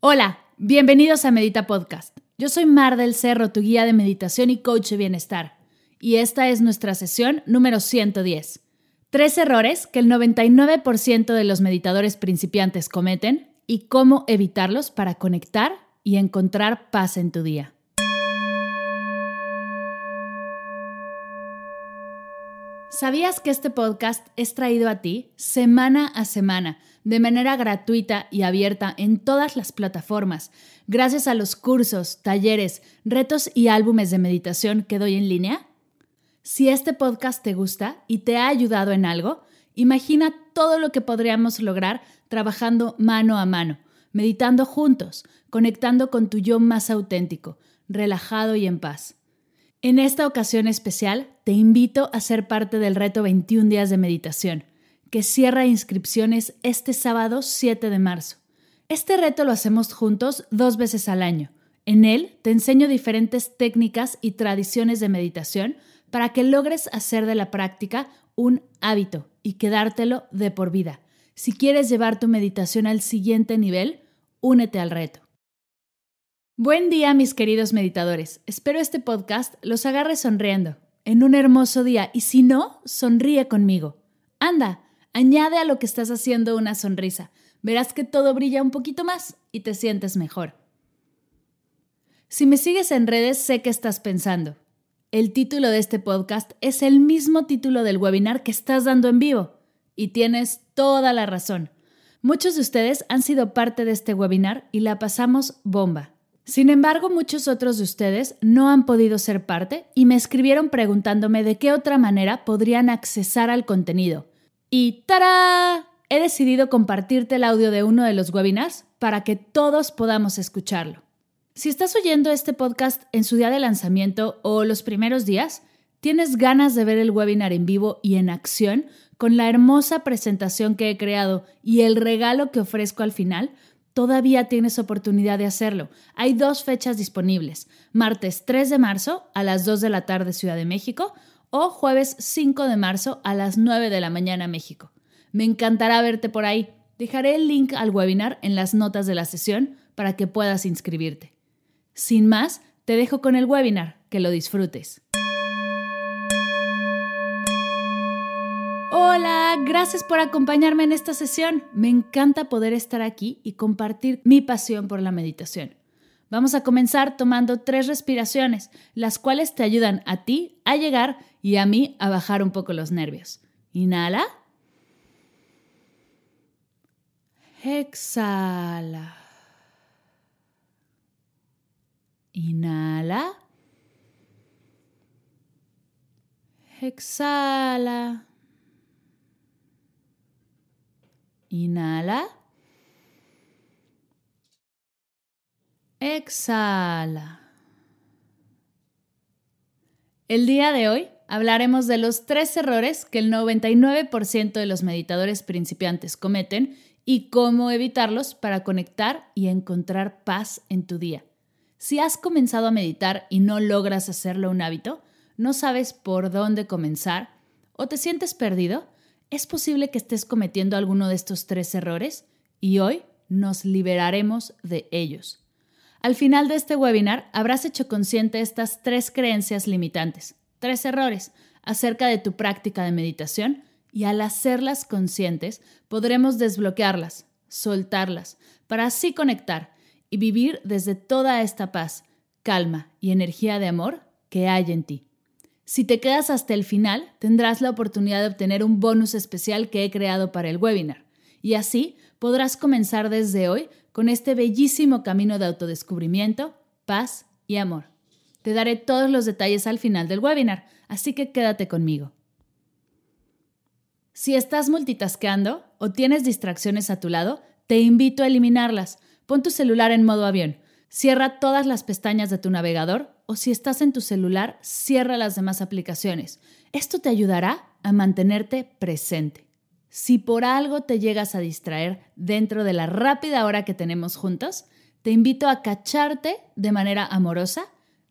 Hola, bienvenidos a Medita Podcast. Yo soy Mar del Cerro, tu guía de meditación y coach de bienestar. Y esta es nuestra sesión número 110. Tres errores que el 99% de los meditadores principiantes cometen y cómo evitarlos para conectar y encontrar paz en tu día. ¿Sabías que este podcast es traído a ti semana a semana, de manera gratuita y abierta en todas las plataformas, gracias a los cursos, talleres, retos y álbumes de meditación que doy en línea? Si este podcast te gusta y te ha ayudado en algo, imagina todo lo que podríamos lograr trabajando mano a mano, meditando juntos, conectando con tu yo más auténtico, relajado y en paz. En esta ocasión especial, te invito a ser parte del reto 21 días de meditación, que cierra inscripciones este sábado 7 de marzo. Este reto lo hacemos juntos dos veces al año. En él te enseño diferentes técnicas y tradiciones de meditación para que logres hacer de la práctica un hábito y quedártelo de por vida. Si quieres llevar tu meditación al siguiente nivel, únete al reto. Buen día, mis queridos meditadores. Espero este podcast los agarre sonriendo, en un hermoso día, y si no, sonríe conmigo. Anda, añade a lo que estás haciendo una sonrisa. Verás que todo brilla un poquito más y te sientes mejor. Si me sigues en redes, sé que estás pensando. El título de este podcast es el mismo título del webinar que estás dando en vivo. Y tienes toda la razón. Muchos de ustedes han sido parte de este webinar y la pasamos bomba. Sin embargo, muchos otros de ustedes no han podido ser parte y me escribieron preguntándome de qué otra manera podrían accesar al contenido. Y ¡tará! He decidido compartirte el audio de uno de los webinars para que todos podamos escucharlo. Si estás oyendo este podcast en su día de lanzamiento o los primeros días, tienes ganas de ver el webinar en vivo y en acción con la hermosa presentación que he creado y el regalo que ofrezco al final, todavía tienes oportunidad de hacerlo. Hay dos fechas disponibles, martes 3 de marzo a las 2 de la tarde Ciudad de México o jueves 5 de marzo a las 9 de la mañana México. Me encantará verte por ahí. Dejaré el link al webinar en las notas de la sesión para que puedas inscribirte. Sin más, te dejo con el webinar, que lo disfrutes. Hola, gracias por acompañarme en esta sesión. Me encanta poder estar aquí y compartir mi pasión por la meditación. Vamos a comenzar tomando tres respiraciones, las cuales te ayudan a ti a llegar y a mí a bajar un poco los nervios. Inhala. Exhala. Inhala. Exhala. Inhala. Exhala. El día de hoy hablaremos de los tres errores que el 99% de los meditadores principiantes cometen y cómo evitarlos para conectar y encontrar paz en tu día. Si has comenzado a meditar y no logras hacerlo un hábito, no sabes por dónde comenzar o te sientes perdido, es posible que estés cometiendo alguno de estos tres errores y hoy nos liberaremos de ellos. Al final de este webinar habrás hecho consciente estas tres creencias limitantes, tres errores acerca de tu práctica de meditación y al hacerlas conscientes podremos desbloquearlas, soltarlas, para así conectar y vivir desde toda esta paz, calma y energía de amor que hay en ti. Si te quedas hasta el final, tendrás la oportunidad de obtener un bonus especial que he creado para el webinar. Y así podrás comenzar desde hoy con este bellísimo camino de autodescubrimiento, paz y amor. Te daré todos los detalles al final del webinar, así que quédate conmigo. Si estás multitasqueando o tienes distracciones a tu lado, te invito a eliminarlas. Pon tu celular en modo avión. Cierra todas las pestañas de tu navegador o si estás en tu celular, cierra las demás aplicaciones. Esto te ayudará a mantenerte presente. Si por algo te llegas a distraer dentro de la rápida hora que tenemos juntos, te invito a cacharte de manera amorosa,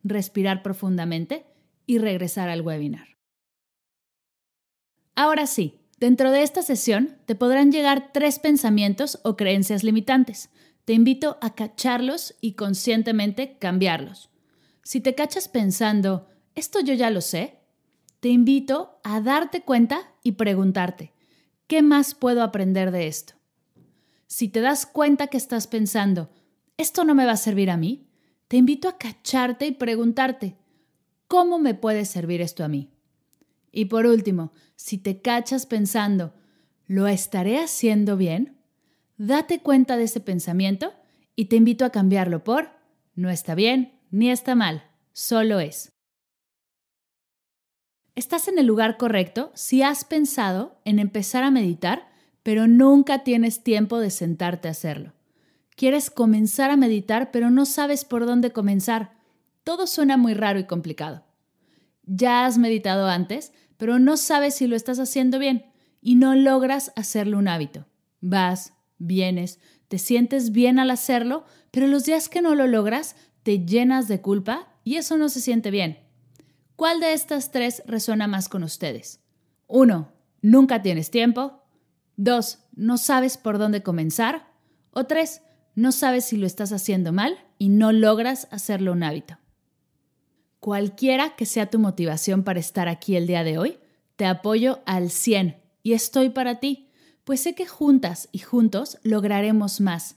respirar profundamente y regresar al webinar. Ahora sí, dentro de esta sesión te podrán llegar tres pensamientos o creencias limitantes. Te invito a cacharlos y conscientemente cambiarlos. Si te cachas pensando, esto yo ya lo sé, te invito a darte cuenta y preguntarte, ¿qué más puedo aprender de esto? Si te das cuenta que estás pensando, esto no me va a servir a mí, te invito a cacharte y preguntarte, ¿cómo me puede servir esto a mí? Y por último, si te cachas pensando, ¿lo estaré haciendo bien? Date cuenta de ese pensamiento y te invito a cambiarlo por, no está bien ni está mal, solo es. Estás en el lugar correcto si has pensado en empezar a meditar, pero nunca tienes tiempo de sentarte a hacerlo. Quieres comenzar a meditar, pero no sabes por dónde comenzar. Todo suena muy raro y complicado. Ya has meditado antes, pero no sabes si lo estás haciendo bien y no logras hacerlo un hábito. Vas, vienes, te sientes bien al hacerlo, pero los días que no lo logras, te llenas de culpa y eso no se siente bien. ¿Cuál de estas tres resuena más con ustedes? 1. Nunca tienes tiempo. 2. No sabes por dónde comenzar. O 3 no sabes si lo estás haciendo mal y no logras hacerlo un hábito. Cualquiera que sea tu motivación para estar aquí el día de hoy, te apoyo al 100 y estoy para ti, pues sé que juntas y juntos lograremos más.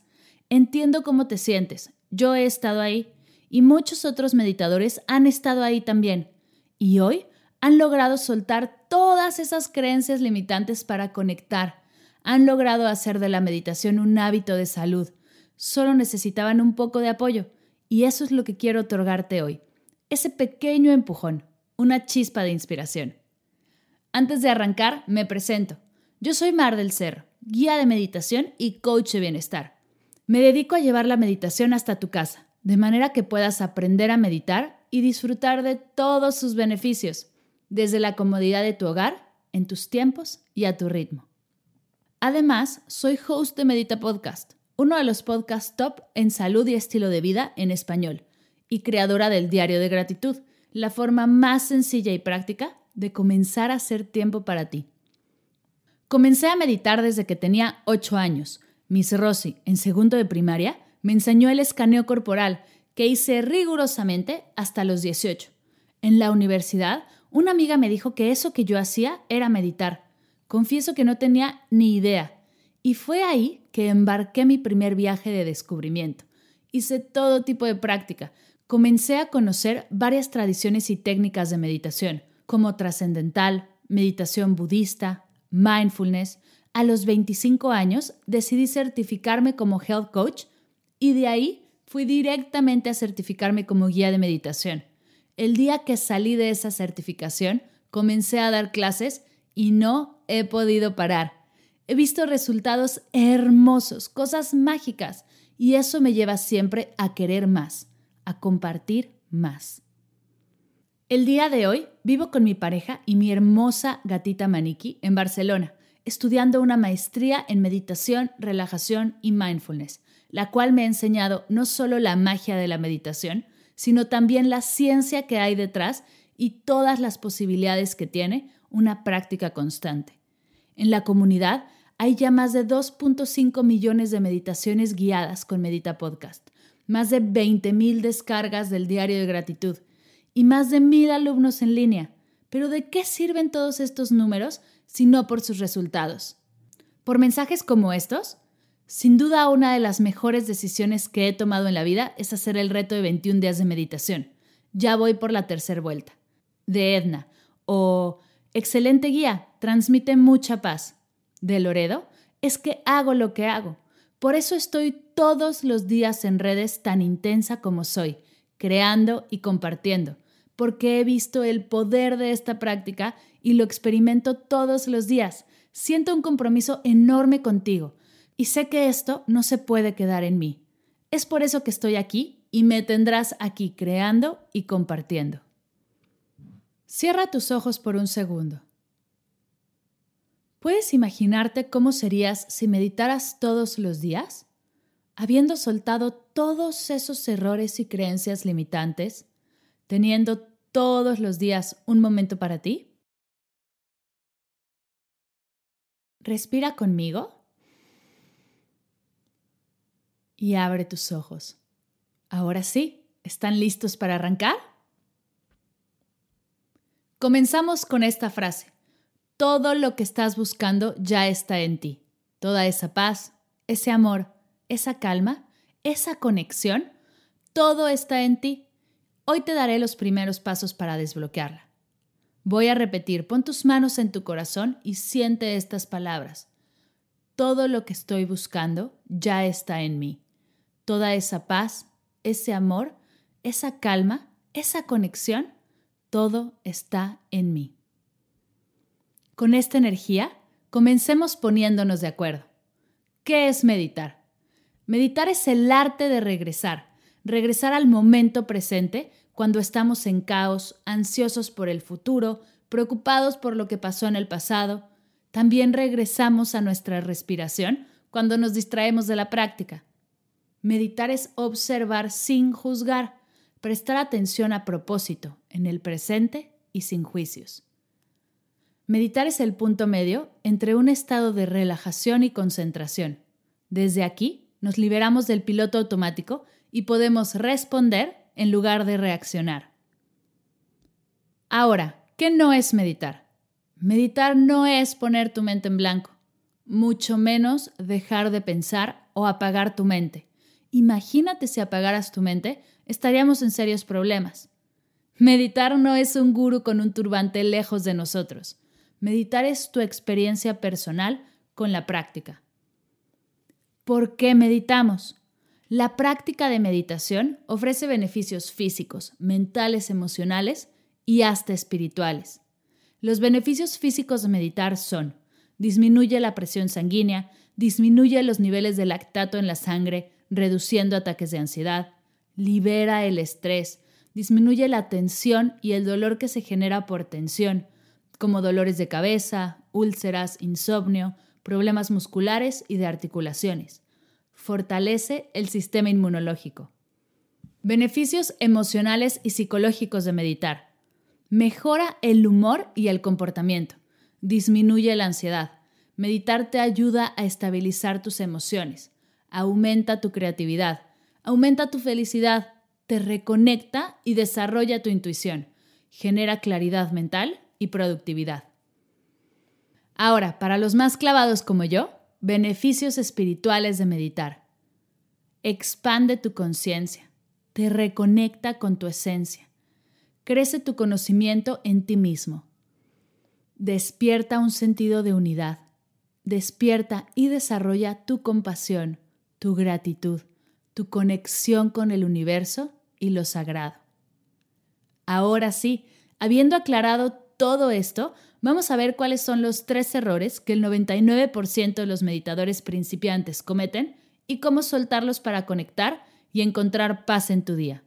Entiendo cómo te sientes, yo he estado ahí y muchos otros meditadores han estado ahí también. Y hoy han logrado soltar todas esas creencias limitantes para conectar. Han logrado hacer de la meditación un hábito de salud solo necesitaban un poco de apoyo y eso es lo que quiero otorgarte hoy. Ese pequeño empujón, una chispa de inspiración. Antes de arrancar, me presento. Yo soy Mar del Cerro, guía de meditación y coach de bienestar. Me dedico a llevar la meditación hasta tu casa, de manera que puedas aprender a meditar y disfrutar de todos sus beneficios, desde la comodidad de tu hogar, en tus tiempos y a tu ritmo. Además, soy host de Medita Podcast uno de los podcasts top en salud y estilo de vida en español, y creadora del Diario de Gratitud, la forma más sencilla y práctica de comenzar a hacer tiempo para ti. Comencé a meditar desde que tenía 8 años. Miss Rossi, en segundo de primaria, me enseñó el escaneo corporal, que hice rigurosamente hasta los 18. En la universidad, una amiga me dijo que eso que yo hacía era meditar. Confieso que no tenía ni idea y fue ahí que embarqué mi primer viaje de descubrimiento. Hice todo tipo de práctica. Comencé a conocer varias tradiciones y técnicas de meditación, como trascendental, meditación budista, mindfulness. A los 25 años decidí certificarme como health coach y de ahí fui directamente a certificarme como guía de meditación. El día que salí de esa certificación, comencé a dar clases y no he podido parar. He visto resultados hermosos, cosas mágicas, y eso me lleva siempre a querer más, a compartir más. El día de hoy vivo con mi pareja y mi hermosa gatita Maniki en Barcelona, estudiando una maestría en meditación, relajación y mindfulness, la cual me ha enseñado no solo la magia de la meditación, sino también la ciencia que hay detrás y todas las posibilidades que tiene una práctica constante. En la comunidad hay ya más de 2.5 millones de meditaciones guiadas con Medita Podcast, más de 20.000 descargas del diario de gratitud y más de mil alumnos en línea. Pero ¿de qué sirven todos estos números si no por sus resultados? ¿Por mensajes como estos? Sin duda una de las mejores decisiones que he tomado en la vida es hacer el reto de 21 días de meditación. Ya voy por la tercera vuelta. De Edna. O Excelente guía, transmite mucha paz de Loredo es que hago lo que hago. Por eso estoy todos los días en redes tan intensa como soy, creando y compartiendo, porque he visto el poder de esta práctica y lo experimento todos los días. Siento un compromiso enorme contigo y sé que esto no se puede quedar en mí. Es por eso que estoy aquí y me tendrás aquí creando y compartiendo. Cierra tus ojos por un segundo. ¿Puedes imaginarte cómo serías si meditaras todos los días? Habiendo soltado todos esos errores y creencias limitantes, teniendo todos los días un momento para ti? Respira conmigo y abre tus ojos. Ahora sí, ¿están listos para arrancar? Comenzamos con esta frase. Todo lo que estás buscando ya está en ti. Toda esa paz, ese amor, esa calma, esa conexión, todo está en ti. Hoy te daré los primeros pasos para desbloquearla. Voy a repetir, pon tus manos en tu corazón y siente estas palabras. Todo lo que estoy buscando ya está en mí. Toda esa paz, ese amor, esa calma, esa conexión, todo está en mí. Con esta energía, comencemos poniéndonos de acuerdo. ¿Qué es meditar? Meditar es el arte de regresar, regresar al momento presente cuando estamos en caos, ansiosos por el futuro, preocupados por lo que pasó en el pasado. También regresamos a nuestra respiración cuando nos distraemos de la práctica. Meditar es observar sin juzgar, prestar atención a propósito, en el presente y sin juicios. Meditar es el punto medio entre un estado de relajación y concentración. Desde aquí nos liberamos del piloto automático y podemos responder en lugar de reaccionar. Ahora, ¿qué no es meditar? Meditar no es poner tu mente en blanco, mucho menos dejar de pensar o apagar tu mente. Imagínate si apagaras tu mente, estaríamos en serios problemas. Meditar no es un guru con un turbante lejos de nosotros. Meditar es tu experiencia personal con la práctica. ¿Por qué meditamos? La práctica de meditación ofrece beneficios físicos, mentales, emocionales y hasta espirituales. Los beneficios físicos de meditar son disminuye la presión sanguínea, disminuye los niveles de lactato en la sangre, reduciendo ataques de ansiedad, libera el estrés, disminuye la tensión y el dolor que se genera por tensión, como dolores de cabeza, úlceras, insomnio, problemas musculares y de articulaciones. Fortalece el sistema inmunológico. Beneficios emocionales y psicológicos de meditar. Mejora el humor y el comportamiento. Disminuye la ansiedad. Meditar te ayuda a estabilizar tus emociones aumenta tu creatividad, aumenta tu felicidad, te reconecta y desarrolla tu intuición, genera claridad mental y productividad. Ahora, para los más clavados como yo, beneficios espirituales de meditar. Expande tu conciencia, te reconecta con tu esencia, crece tu conocimiento en ti mismo, despierta un sentido de unidad, despierta y desarrolla tu compasión, tu gratitud, tu conexión con el universo y lo sagrado. Ahora sí, habiendo aclarado todo esto, vamos a ver cuáles son los tres errores que el 99% de los meditadores principiantes cometen y cómo soltarlos para conectar y encontrar paz en tu día.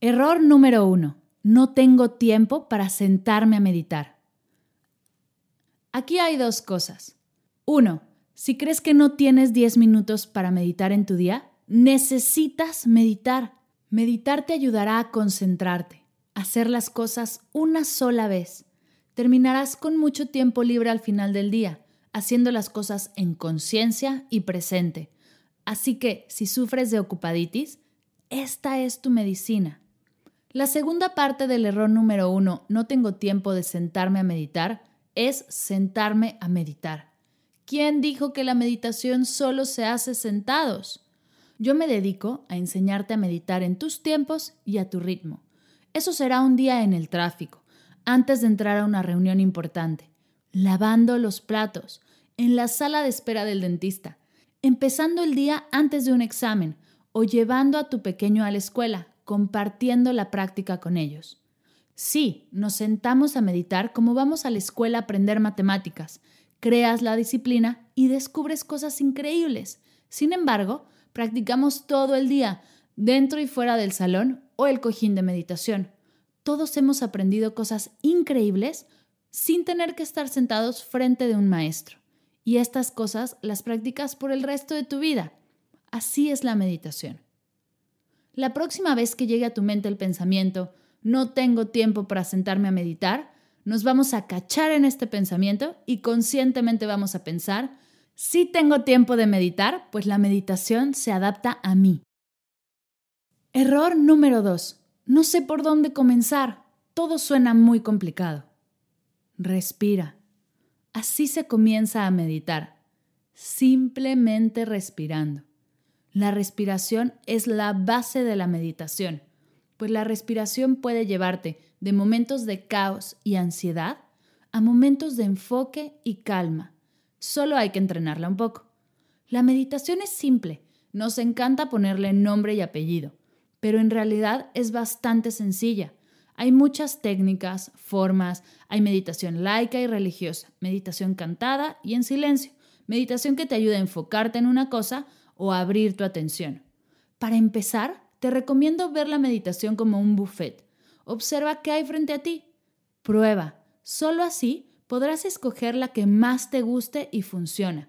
Error número uno. No tengo tiempo para sentarme a meditar. Aquí hay dos cosas. Uno, si crees que no tienes 10 minutos para meditar en tu día, necesitas meditar. Meditar te ayudará a concentrarte, hacer las cosas una sola vez. Terminarás con mucho tiempo libre al final del día, haciendo las cosas en conciencia y presente. Así que, si sufres de ocupaditis, esta es tu medicina. La segunda parte del error número uno, no tengo tiempo de sentarme a meditar, es sentarme a meditar. ¿Quién dijo que la meditación solo se hace sentados? Yo me dedico a enseñarte a meditar en tus tiempos y a tu ritmo. Eso será un día en el tráfico, antes de entrar a una reunión importante, lavando los platos, en la sala de espera del dentista, empezando el día antes de un examen o llevando a tu pequeño a la escuela, compartiendo la práctica con ellos. Sí, nos sentamos a meditar como vamos a la escuela a aprender matemáticas, creas la disciplina y descubres cosas increíbles. Sin embargo, practicamos todo el día, dentro y fuera del salón o el cojín de meditación. Todos hemos aprendido cosas increíbles sin tener que estar sentados frente de un maestro. Y estas cosas las practicas por el resto de tu vida. Así es la meditación. La próxima vez que llegue a tu mente el pensamiento, no tengo tiempo para sentarme a meditar, nos vamos a cachar en este pensamiento y conscientemente vamos a pensar, si tengo tiempo de meditar, pues la meditación se adapta a mí. Error número 2. No sé por dónde comenzar. Todo suena muy complicado. Respira. Así se comienza a meditar, simplemente respirando. La respiración es la base de la meditación, pues la respiración puede llevarte de momentos de caos y ansiedad a momentos de enfoque y calma. Solo hay que entrenarla un poco. La meditación es simple, nos encanta ponerle nombre y apellido, pero en realidad es bastante sencilla. Hay muchas técnicas, formas, hay meditación laica y religiosa, meditación cantada y en silencio, meditación que te ayuda a enfocarte en una cosa o a abrir tu atención. Para empezar, te recomiendo ver la meditación como un buffet. Observa qué hay frente a ti. Prueba. Solo así podrás escoger la que más te guste y funciona.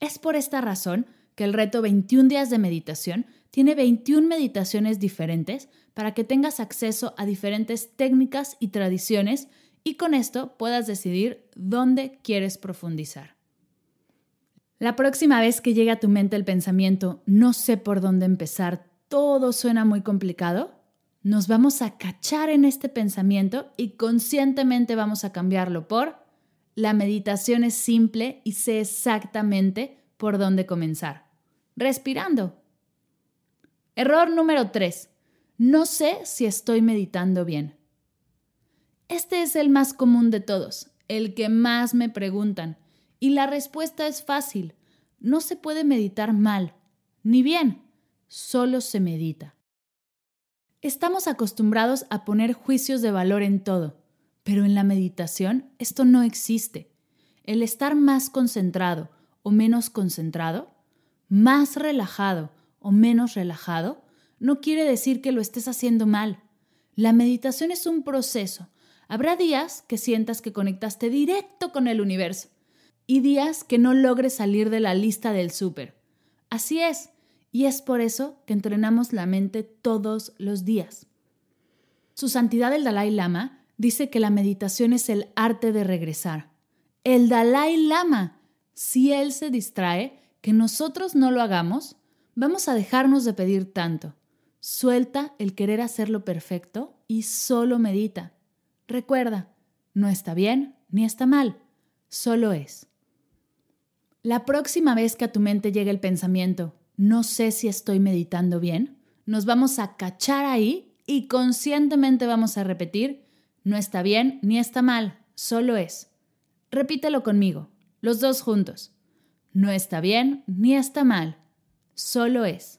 Es por esta razón que el reto 21 días de meditación tiene 21 meditaciones diferentes para que tengas acceso a diferentes técnicas y tradiciones y con esto puedas decidir dónde quieres profundizar. La próxima vez que llegue a tu mente el pensamiento, no sé por dónde empezar, todo suena muy complicado, nos vamos a cachar en este pensamiento y conscientemente vamos a cambiarlo por la meditación es simple y sé exactamente por dónde comenzar. Respirando. Error número 3. No sé si estoy meditando bien. Este es el más común de todos, el que más me preguntan, y la respuesta es fácil. No se puede meditar mal, ni bien, solo se medita. Estamos acostumbrados a poner juicios de valor en todo, pero en la meditación esto no existe. El estar más concentrado o menos concentrado, más relajado o menos relajado, no quiere decir que lo estés haciendo mal. La meditación es un proceso. Habrá días que sientas que conectaste directo con el universo y días que no logres salir de la lista del súper. Así es, y es por eso que entrenamos la mente todos los días. Su Santidad el Dalai Lama dice que la meditación es el arte de regresar. El Dalai Lama, si él se distrae, que nosotros no lo hagamos, vamos a dejarnos de pedir tanto. Suelta el querer hacerlo perfecto y solo medita. Recuerda, no está bien ni está mal, solo es. La próxima vez que a tu mente llegue el pensamiento, no sé si estoy meditando bien, nos vamos a cachar ahí y conscientemente vamos a repetir, no está bien ni está mal, solo es. Repítelo conmigo, los dos juntos. No está bien ni está mal, solo es.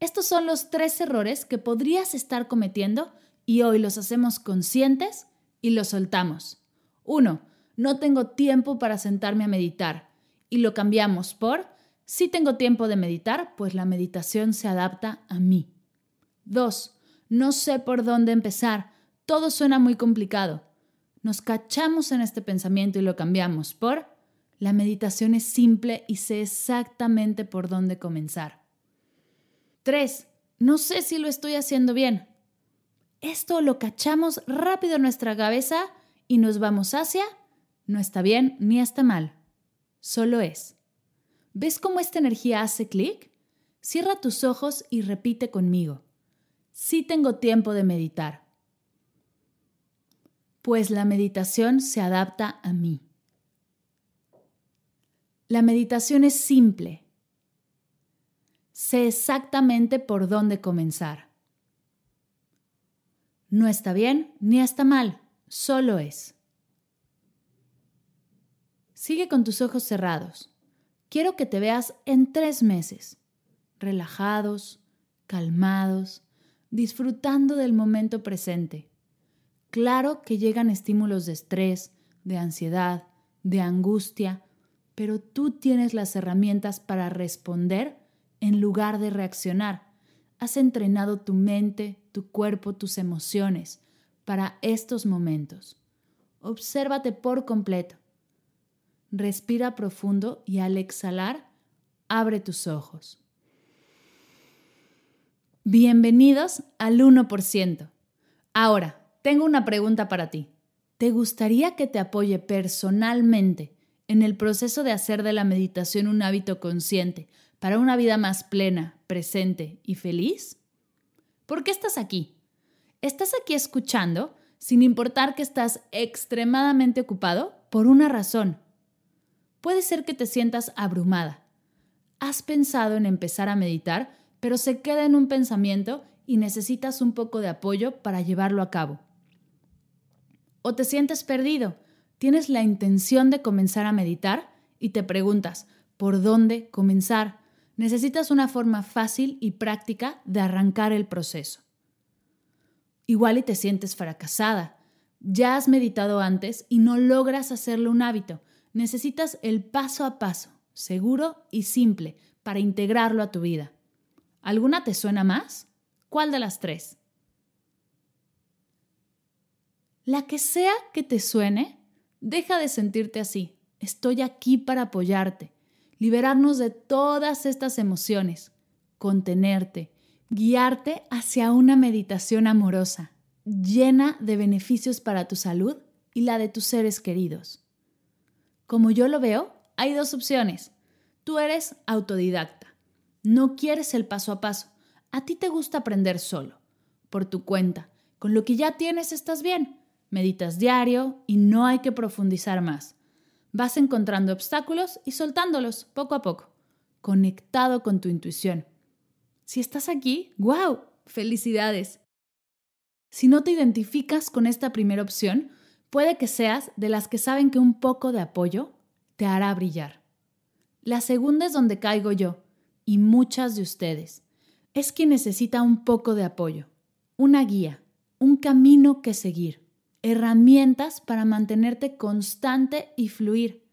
Estos son los tres errores que podrías estar cometiendo y hoy los hacemos conscientes y los soltamos. Uno, no tengo tiempo para sentarme a meditar y lo cambiamos por si tengo tiempo de meditar, pues la meditación se adapta a mí. 2. No sé por dónde empezar. Todo suena muy complicado. Nos cachamos en este pensamiento y lo cambiamos por la meditación es simple y sé exactamente por dónde comenzar. 3. No sé si lo estoy haciendo bien. Esto lo cachamos rápido en nuestra cabeza y nos vamos hacia no está bien ni está mal. Solo es. ¿Ves cómo esta energía hace clic? Cierra tus ojos y repite conmigo. Sí tengo tiempo de meditar. Pues la meditación se adapta a mí. La meditación es simple. Sé exactamente por dónde comenzar. No está bien ni está mal, solo es. Sigue con tus ojos cerrados quiero que te veas en tres meses, relajados, calmados, disfrutando del momento presente. Claro que llegan estímulos de estrés, de ansiedad, de angustia, pero tú tienes las herramientas para responder en lugar de reaccionar. Has entrenado tu mente, tu cuerpo, tus emociones para estos momentos. Obsérvate por completo. Respira profundo y al exhalar, abre tus ojos. Bienvenidos al 1%. Ahora, tengo una pregunta para ti. ¿Te gustaría que te apoye personalmente en el proceso de hacer de la meditación un hábito consciente para una vida más plena, presente y feliz? ¿Por qué estás aquí? Estás aquí escuchando sin importar que estás extremadamente ocupado por una razón. Puede ser que te sientas abrumada. Has pensado en empezar a meditar, pero se queda en un pensamiento y necesitas un poco de apoyo para llevarlo a cabo. O te sientes perdido, tienes la intención de comenzar a meditar y te preguntas, ¿por dónde comenzar? Necesitas una forma fácil y práctica de arrancar el proceso. Igual y te sientes fracasada. Ya has meditado antes y no logras hacerlo un hábito. Necesitas el paso a paso, seguro y simple, para integrarlo a tu vida. ¿Alguna te suena más? ¿Cuál de las tres? La que sea que te suene, deja de sentirte así. Estoy aquí para apoyarte liberarnos de todas estas emociones, contenerte, guiarte hacia una meditación amorosa, llena de beneficios para tu salud y la de tus seres queridos. Como yo lo veo, hay dos opciones. Tú eres autodidacta, no quieres el paso a paso, a ti te gusta aprender solo, por tu cuenta, con lo que ya tienes estás bien, meditas diario y no hay que profundizar más vas encontrando obstáculos y soltándolos poco a poco, conectado con tu intuición. Si estás aquí, ¡wow! ¡Felicidades! Si no te identificas con esta primera opción, puede que seas de las que saben que un poco de apoyo te hará brillar. La segunda es donde caigo yo, y muchas de ustedes. Es quien necesita un poco de apoyo, una guía, un camino que seguir herramientas para mantenerte constante y fluir,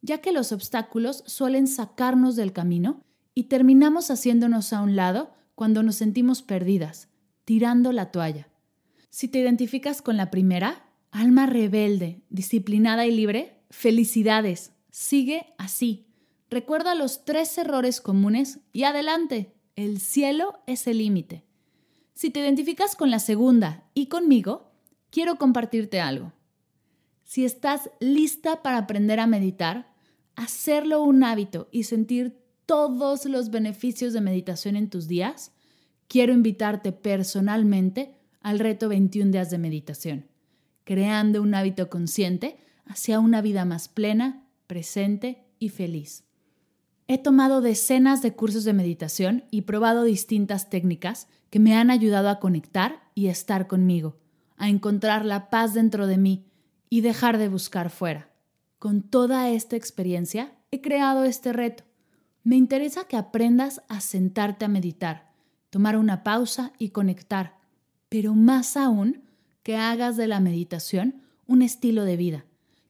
ya que los obstáculos suelen sacarnos del camino y terminamos haciéndonos a un lado cuando nos sentimos perdidas, tirando la toalla. Si te identificas con la primera, alma rebelde, disciplinada y libre, felicidades, sigue así. Recuerda los tres errores comunes y adelante, el cielo es el límite. Si te identificas con la segunda y conmigo, quiero compartirte algo. Si estás lista para aprender a meditar, hacerlo un hábito y sentir todos los beneficios de meditación en tus días, quiero invitarte personalmente al reto 21 días de meditación, creando un hábito consciente hacia una vida más plena, presente y feliz. He tomado decenas de cursos de meditación y probado distintas técnicas que me han ayudado a conectar y estar conmigo a encontrar la paz dentro de mí y dejar de buscar fuera. Con toda esta experiencia he creado este reto. Me interesa que aprendas a sentarte a meditar, tomar una pausa y conectar, pero más aún que hagas de la meditación un estilo de vida,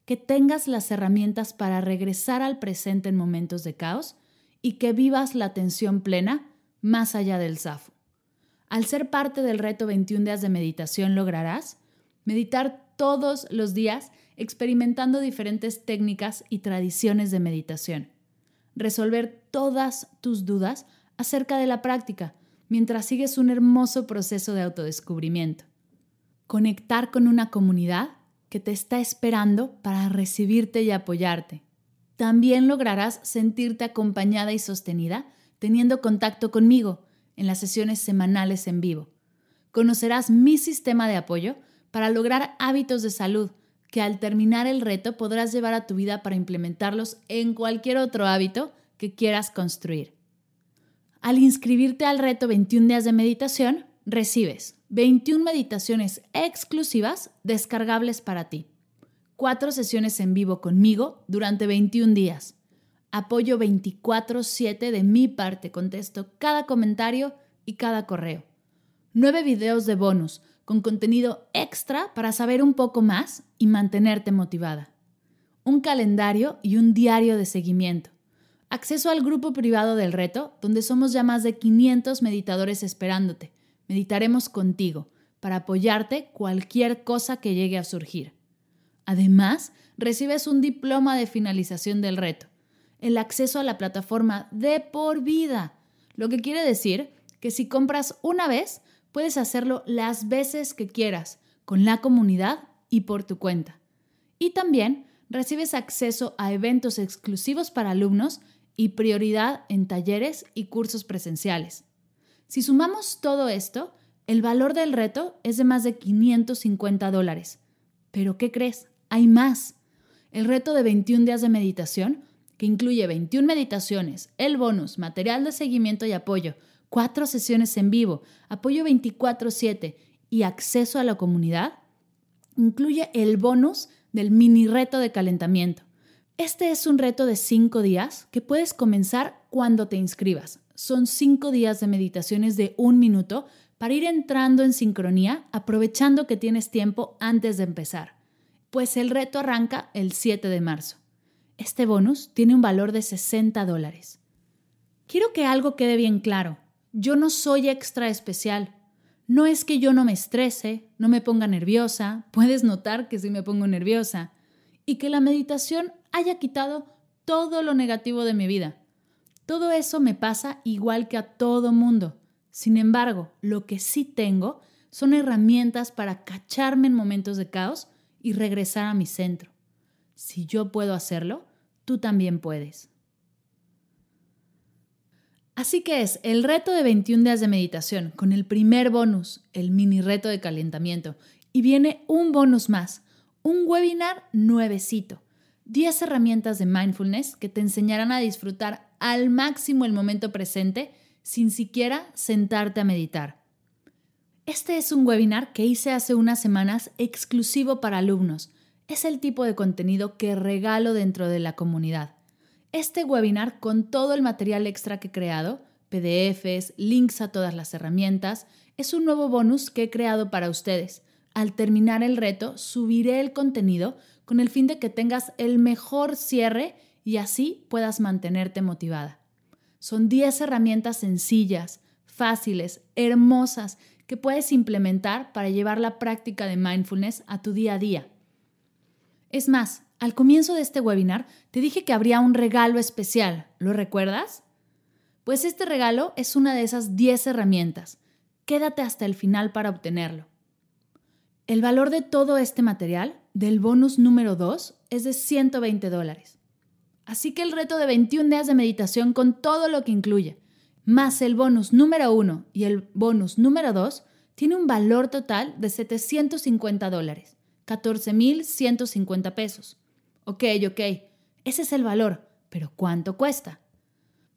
que tengas las herramientas para regresar al presente en momentos de caos y que vivas la atención plena más allá del zafo. Al ser parte del reto 21 días de meditación lograrás meditar todos los días experimentando diferentes técnicas y tradiciones de meditación. Resolver todas tus dudas acerca de la práctica mientras sigues un hermoso proceso de autodescubrimiento. Conectar con una comunidad que te está esperando para recibirte y apoyarte. También lograrás sentirte acompañada y sostenida teniendo contacto conmigo en las sesiones semanales en vivo. Conocerás mi sistema de apoyo para lograr hábitos de salud que al terminar el reto podrás llevar a tu vida para implementarlos en cualquier otro hábito que quieras construir. Al inscribirte al reto 21 días de meditación, recibes 21 meditaciones exclusivas descargables para ti, cuatro sesiones en vivo conmigo durante 21 días, apoyo 24/7 de mi parte, contesto cada comentario y cada correo. Nueve videos de bonus con contenido extra para saber un poco más y mantenerte motivada. un calendario y un diario de seguimiento. Acceso al grupo privado del reto, donde somos ya más de 500 meditadores esperándote. Meditaremos contigo para apoyarte cualquier cosa que llegue a surgir. Además, recibes un diploma de finalización del reto, el acceso a la plataforma de por vida, lo que quiere decir que si compras una vez, puedes hacerlo las veces que quieras, con la comunidad y por tu cuenta. Y también recibes acceso a eventos exclusivos para alumnos y prioridad en talleres y cursos presenciales. Si sumamos todo esto, el valor del reto es de más de 550 dólares. Pero ¿qué crees? Hay más. El reto de 21 días de meditación, que incluye 21 meditaciones, el bonus, material de seguimiento y apoyo, cuatro sesiones en vivo, apoyo 24/7 y acceso a la comunidad, incluye el bonus del mini reto de calentamiento. Este es un reto de 5 días que puedes comenzar cuando te inscribas. Son 5 días de meditaciones de un minuto para ir entrando en sincronía, aprovechando que tienes tiempo antes de empezar, pues el reto arranca el 7 de marzo. Este bonus tiene un valor de 60 dólares. Quiero que algo quede bien claro. Yo no soy extra especial. No es que yo no me estrese, no me ponga nerviosa, puedes notar que sí me pongo nerviosa, y que la meditación haya quitado todo lo negativo de mi vida. Todo eso me pasa igual que a todo mundo. Sin embargo, lo que sí tengo son herramientas para cacharme en momentos de caos y regresar a mi centro. Si yo puedo hacerlo, tú también puedes. Así que es el reto de 21 días de meditación con el primer bonus, el mini reto de calentamiento. Y viene un bonus más, un webinar nuevecito. 10 herramientas de mindfulness que te enseñarán a disfrutar al máximo el momento presente sin siquiera sentarte a meditar. Este es un webinar que hice hace unas semanas exclusivo para alumnos. Es el tipo de contenido que regalo dentro de la comunidad. Este webinar con todo el material extra que he creado, PDFs, links a todas las herramientas, es un nuevo bonus que he creado para ustedes. Al terminar el reto, subiré el contenido con el fin de que tengas el mejor cierre y así puedas mantenerte motivada. Son 10 herramientas sencillas, fáciles, hermosas, que puedes implementar para llevar la práctica de mindfulness a tu día a día. Es más, al comienzo de este webinar te dije que habría un regalo especial, ¿lo recuerdas? Pues este regalo es una de esas 10 herramientas. Quédate hasta el final para obtenerlo. El valor de todo este material, del bonus número 2, es de 120 dólares. Así que el reto de 21 días de meditación con todo lo que incluye, más el bonus número 1 y el bonus número 2, tiene un valor total de 750 dólares, 14.150 pesos. Ok, ok, ese es el valor, pero ¿cuánto cuesta?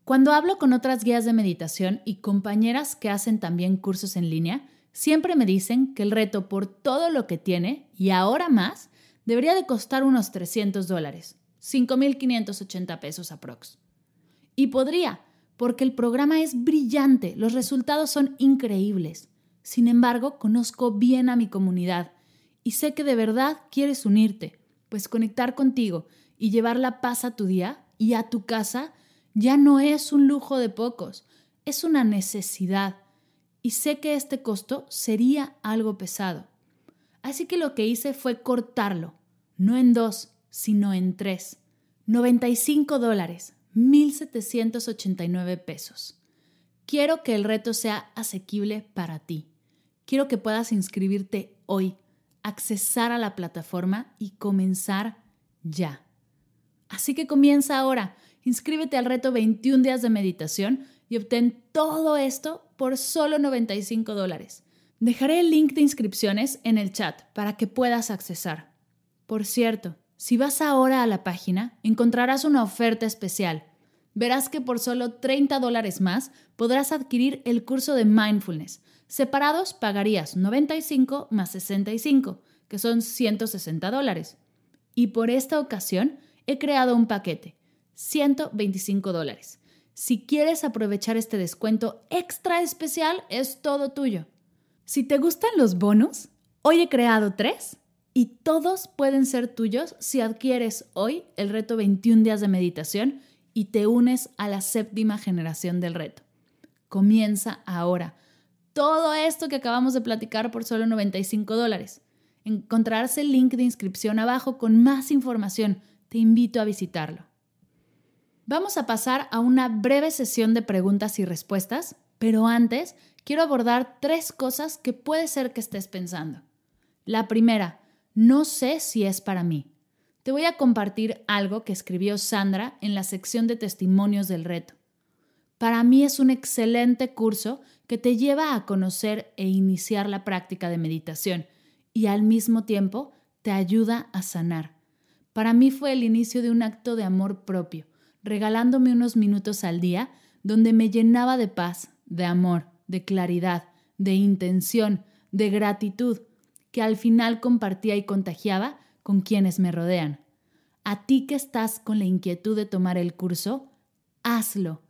Cuando hablo con otras guías de meditación y compañeras que hacen también cursos en línea, siempre me dicen que el reto por todo lo que tiene, y ahora más, debería de costar unos 300 dólares. 5.580 pesos aprox. Y podría, porque el programa es brillante, los resultados son increíbles. Sin embargo, conozco bien a mi comunidad y sé que de verdad quieres unirte, pues conectar contigo y llevar la paz a tu día y a tu casa ya no es un lujo de pocos, es una necesidad. Y sé que este costo sería algo pesado. Así que lo que hice fue cortarlo, no en dos, sino en tres. 95 dólares, 1.789 pesos. Quiero que el reto sea asequible para ti. Quiero que puedas inscribirte hoy, accesar a la plataforma y comenzar ya. Así que comienza ahora. Inscríbete al reto 21 días de meditación y obtén todo esto por solo 95 dólares. Dejaré el link de inscripciones en el chat para que puedas accesar. Por cierto, si vas ahora a la página, encontrarás una oferta especial. Verás que por solo 30 dólares más podrás adquirir el curso de mindfulness. Separados pagarías 95 más 65, que son 160 dólares. Y por esta ocasión he creado un paquete, 125 dólares. Si quieres aprovechar este descuento extra especial, es todo tuyo. Si te gustan los bonos, hoy he creado tres y todos pueden ser tuyos si adquieres hoy el reto 21 días de meditación y te unes a la séptima generación del reto. Comienza ahora. Todo esto que acabamos de platicar por solo 95 dólares. Encontrarás el link de inscripción abajo con más información. Te invito a visitarlo. Vamos a pasar a una breve sesión de preguntas y respuestas, pero antes quiero abordar tres cosas que puede ser que estés pensando. La primera, no sé si es para mí te voy a compartir algo que escribió Sandra en la sección de testimonios del reto. Para mí es un excelente curso que te lleva a conocer e iniciar la práctica de meditación y al mismo tiempo te ayuda a sanar. Para mí fue el inicio de un acto de amor propio, regalándome unos minutos al día donde me llenaba de paz, de amor, de claridad, de intención, de gratitud, que al final compartía y contagiaba con quienes me rodean. A ti que estás con la inquietud de tomar el curso, hazlo.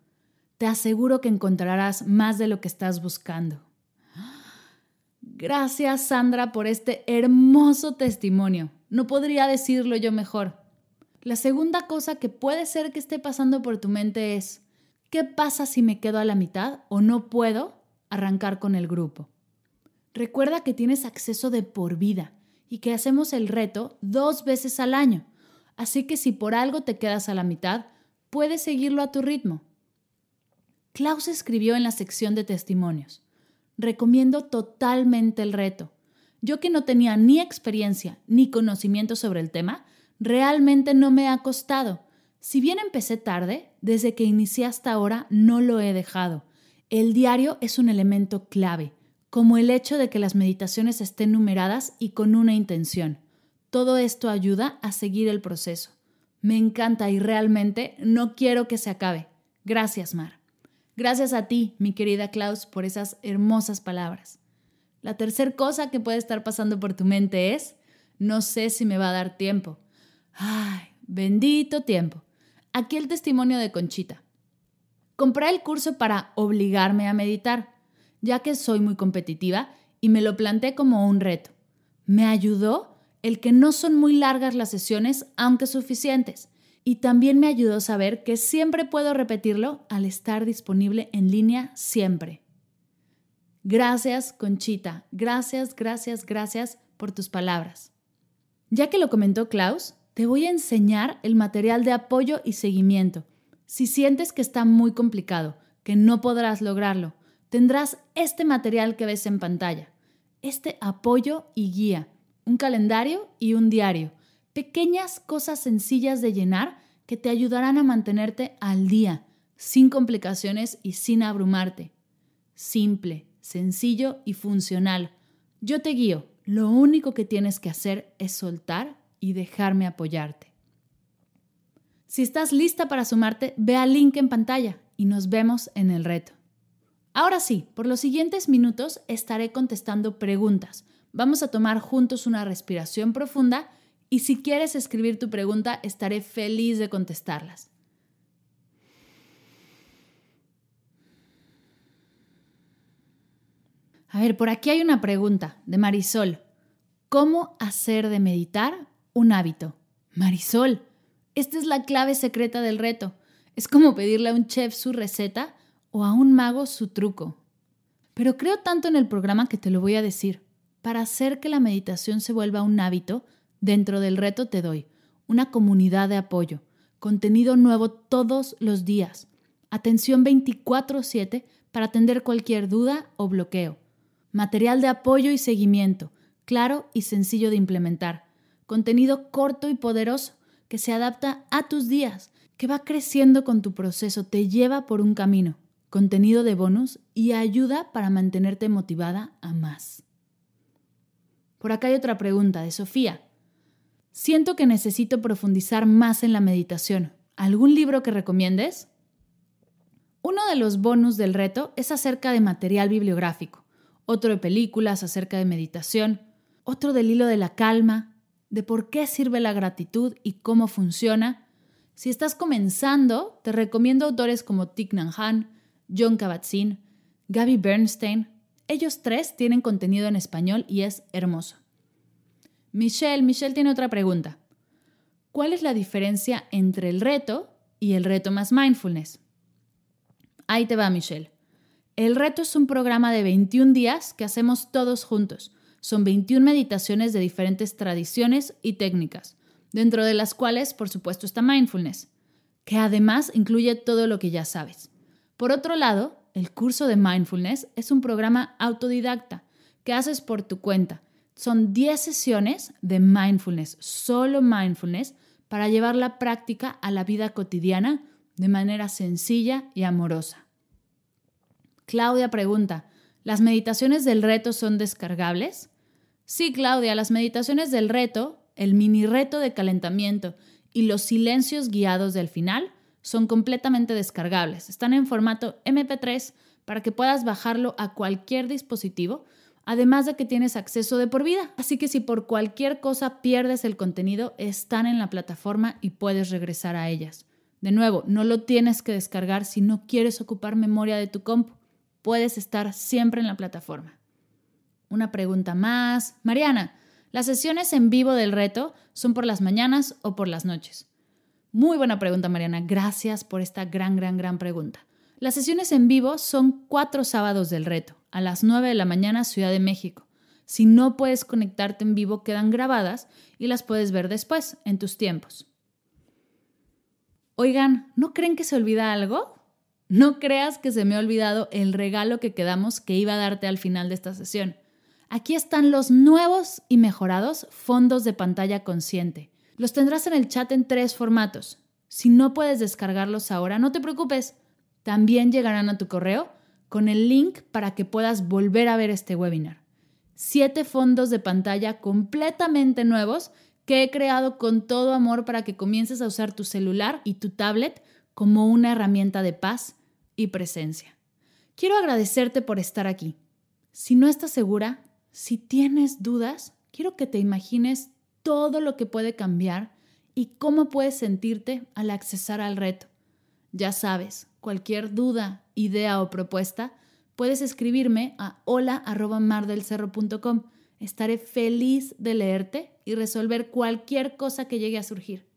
Te aseguro que encontrarás más de lo que estás buscando. Gracias Sandra por este hermoso testimonio. No podría decirlo yo mejor. La segunda cosa que puede ser que esté pasando por tu mente es, ¿qué pasa si me quedo a la mitad o no puedo arrancar con el grupo? Recuerda que tienes acceso de por vida y que hacemos el reto dos veces al año. Así que si por algo te quedas a la mitad, puedes seguirlo a tu ritmo. Klaus escribió en la sección de testimonios, recomiendo totalmente el reto. Yo que no tenía ni experiencia ni conocimiento sobre el tema, realmente no me ha costado. Si bien empecé tarde, desde que inicié hasta ahora no lo he dejado. El diario es un elemento clave como el hecho de que las meditaciones estén numeradas y con una intención. Todo esto ayuda a seguir el proceso. Me encanta y realmente no quiero que se acabe. Gracias, Mar. Gracias a ti, mi querida Klaus, por esas hermosas palabras. La tercera cosa que puede estar pasando por tu mente es, no sé si me va a dar tiempo. Ay, bendito tiempo. Aquí el testimonio de Conchita. Compré el curso para obligarme a meditar ya que soy muy competitiva y me lo planteé como un reto. Me ayudó el que no son muy largas las sesiones, aunque suficientes, y también me ayudó saber que siempre puedo repetirlo al estar disponible en línea siempre. Gracias, Conchita. Gracias, gracias, gracias por tus palabras. Ya que lo comentó Klaus, te voy a enseñar el material de apoyo y seguimiento. Si sientes que está muy complicado, que no podrás lograrlo, tendrás este material que ves en pantalla, este apoyo y guía, un calendario y un diario, pequeñas cosas sencillas de llenar que te ayudarán a mantenerte al día, sin complicaciones y sin abrumarte. Simple, sencillo y funcional. Yo te guío, lo único que tienes que hacer es soltar y dejarme apoyarte. Si estás lista para sumarte, ve al link en pantalla y nos vemos en el reto. Ahora sí, por los siguientes minutos estaré contestando preguntas. Vamos a tomar juntos una respiración profunda y si quieres escribir tu pregunta, estaré feliz de contestarlas. A ver, por aquí hay una pregunta de Marisol. ¿Cómo hacer de meditar un hábito? Marisol, esta es la clave secreta del reto. Es como pedirle a un chef su receta o a un mago su truco. Pero creo tanto en el programa que te lo voy a decir. Para hacer que la meditación se vuelva un hábito, dentro del reto te doy una comunidad de apoyo, contenido nuevo todos los días, atención 24/7 para atender cualquier duda o bloqueo, material de apoyo y seguimiento, claro y sencillo de implementar, contenido corto y poderoso que se adapta a tus días, que va creciendo con tu proceso, te lleva por un camino contenido de bonus y ayuda para mantenerte motivada a más. Por acá hay otra pregunta de Sofía. Siento que necesito profundizar más en la meditación. ¿Algún libro que recomiendes? Uno de los bonus del reto es acerca de material bibliográfico, otro de películas acerca de meditación, otro del hilo de la calma, de por qué sirve la gratitud y cómo funciona. Si estás comenzando, te recomiendo autores como Thich Nhat Hanh, John Kabat-Zinn, Gaby Bernstein. Ellos tres tienen contenido en español y es hermoso. Michelle, Michelle tiene otra pregunta. ¿Cuál es la diferencia entre el reto y el reto más mindfulness? Ahí te va, Michelle. El reto es un programa de 21 días que hacemos todos juntos. Son 21 meditaciones de diferentes tradiciones y técnicas, dentro de las cuales, por supuesto, está mindfulness, que además incluye todo lo que ya sabes. Por otro lado, el curso de mindfulness es un programa autodidacta que haces por tu cuenta. Son 10 sesiones de mindfulness, solo mindfulness, para llevar la práctica a la vida cotidiana de manera sencilla y amorosa. Claudia pregunta, ¿las meditaciones del reto son descargables? Sí, Claudia, las meditaciones del reto, el mini reto de calentamiento y los silencios guiados del final son completamente descargables. Están en formato MP3 para que puedas bajarlo a cualquier dispositivo, además de que tienes acceso de por vida. Así que si por cualquier cosa pierdes el contenido, están en la plataforma y puedes regresar a ellas. De nuevo, no lo tienes que descargar si no quieres ocupar memoria de tu compu. Puedes estar siempre en la plataforma. Una pregunta más. Mariana, ¿las sesiones en vivo del reto son por las mañanas o por las noches? Muy buena pregunta, Mariana. Gracias por esta gran, gran, gran pregunta. Las sesiones en vivo son cuatro sábados del reto, a las 9 de la mañana, Ciudad de México. Si no puedes conectarte en vivo, quedan grabadas y las puedes ver después, en tus tiempos. Oigan, ¿no creen que se olvida algo? No creas que se me ha olvidado el regalo que quedamos que iba a darte al final de esta sesión. Aquí están los nuevos y mejorados fondos de pantalla consciente. Los tendrás en el chat en tres formatos. Si no puedes descargarlos ahora, no te preocupes. También llegarán a tu correo con el link para que puedas volver a ver este webinar. Siete fondos de pantalla completamente nuevos que he creado con todo amor para que comiences a usar tu celular y tu tablet como una herramienta de paz y presencia. Quiero agradecerte por estar aquí. Si no estás segura, si tienes dudas, quiero que te imagines todo lo que puede cambiar y cómo puedes sentirte al accesar al reto. Ya sabes, cualquier duda, idea o propuesta, puedes escribirme a hola.mardelcerro.com. Estaré feliz de leerte y resolver cualquier cosa que llegue a surgir.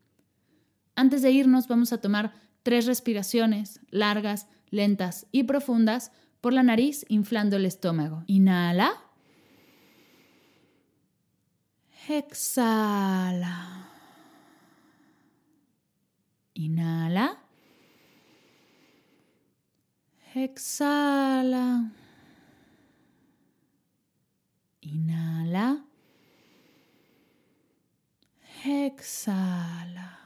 Antes de irnos vamos a tomar tres respiraciones largas, lentas y profundas por la nariz inflando el estómago. Inhala. Exhala. Inhala. Exhala. Inhala. Exhala.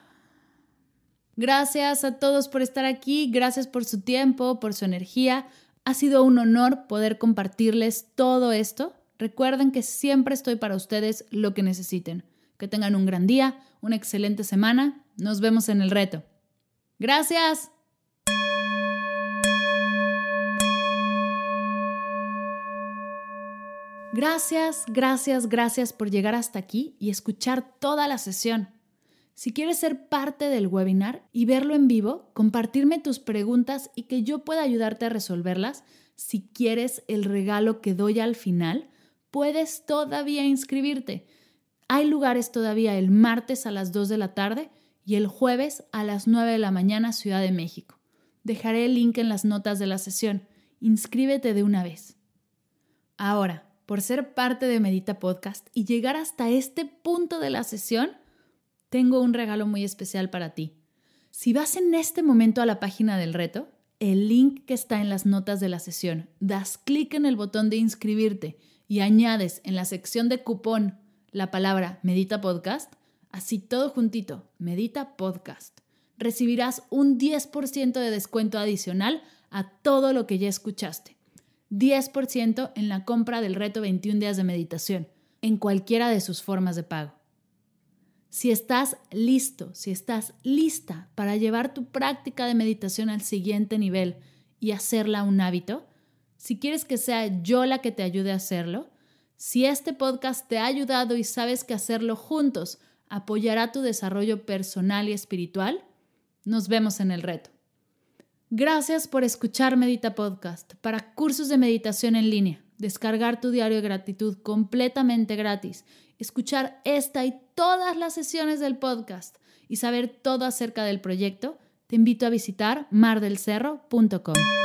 Gracias a todos por estar aquí, gracias por su tiempo, por su energía. Ha sido un honor poder compartirles todo esto. Recuerden que siempre estoy para ustedes lo que necesiten. Que tengan un gran día, una excelente semana. Nos vemos en el reto. Gracias. Gracias, gracias, gracias por llegar hasta aquí y escuchar toda la sesión. Si quieres ser parte del webinar y verlo en vivo, compartirme tus preguntas y que yo pueda ayudarte a resolverlas, si quieres el regalo que doy al final, puedes todavía inscribirte. Hay lugares todavía el martes a las 2 de la tarde y el jueves a las 9 de la mañana Ciudad de México. Dejaré el link en las notas de la sesión. Inscríbete de una vez. Ahora, por ser parte de Medita Podcast y llegar hasta este punto de la sesión, tengo un regalo muy especial para ti. Si vas en este momento a la página del reto, el link que está en las notas de la sesión, das clic en el botón de inscribirte y añades en la sección de cupón la palabra Medita Podcast, así todo juntito, Medita Podcast, recibirás un 10% de descuento adicional a todo lo que ya escuchaste. 10% en la compra del reto 21 días de meditación, en cualquiera de sus formas de pago. Si estás listo, si estás lista para llevar tu práctica de meditación al siguiente nivel y hacerla un hábito, si quieres que sea yo la que te ayude a hacerlo, si este podcast te ha ayudado y sabes que hacerlo juntos apoyará tu desarrollo personal y espiritual, nos vemos en el reto. Gracias por escuchar Medita Podcast para cursos de meditación en línea. descargar tu diario de gratitud completamente gratis, escuchar esta y todas las sesiones del podcast y saber todo acerca del proyecto, te invito a visitar mardelcerro.com.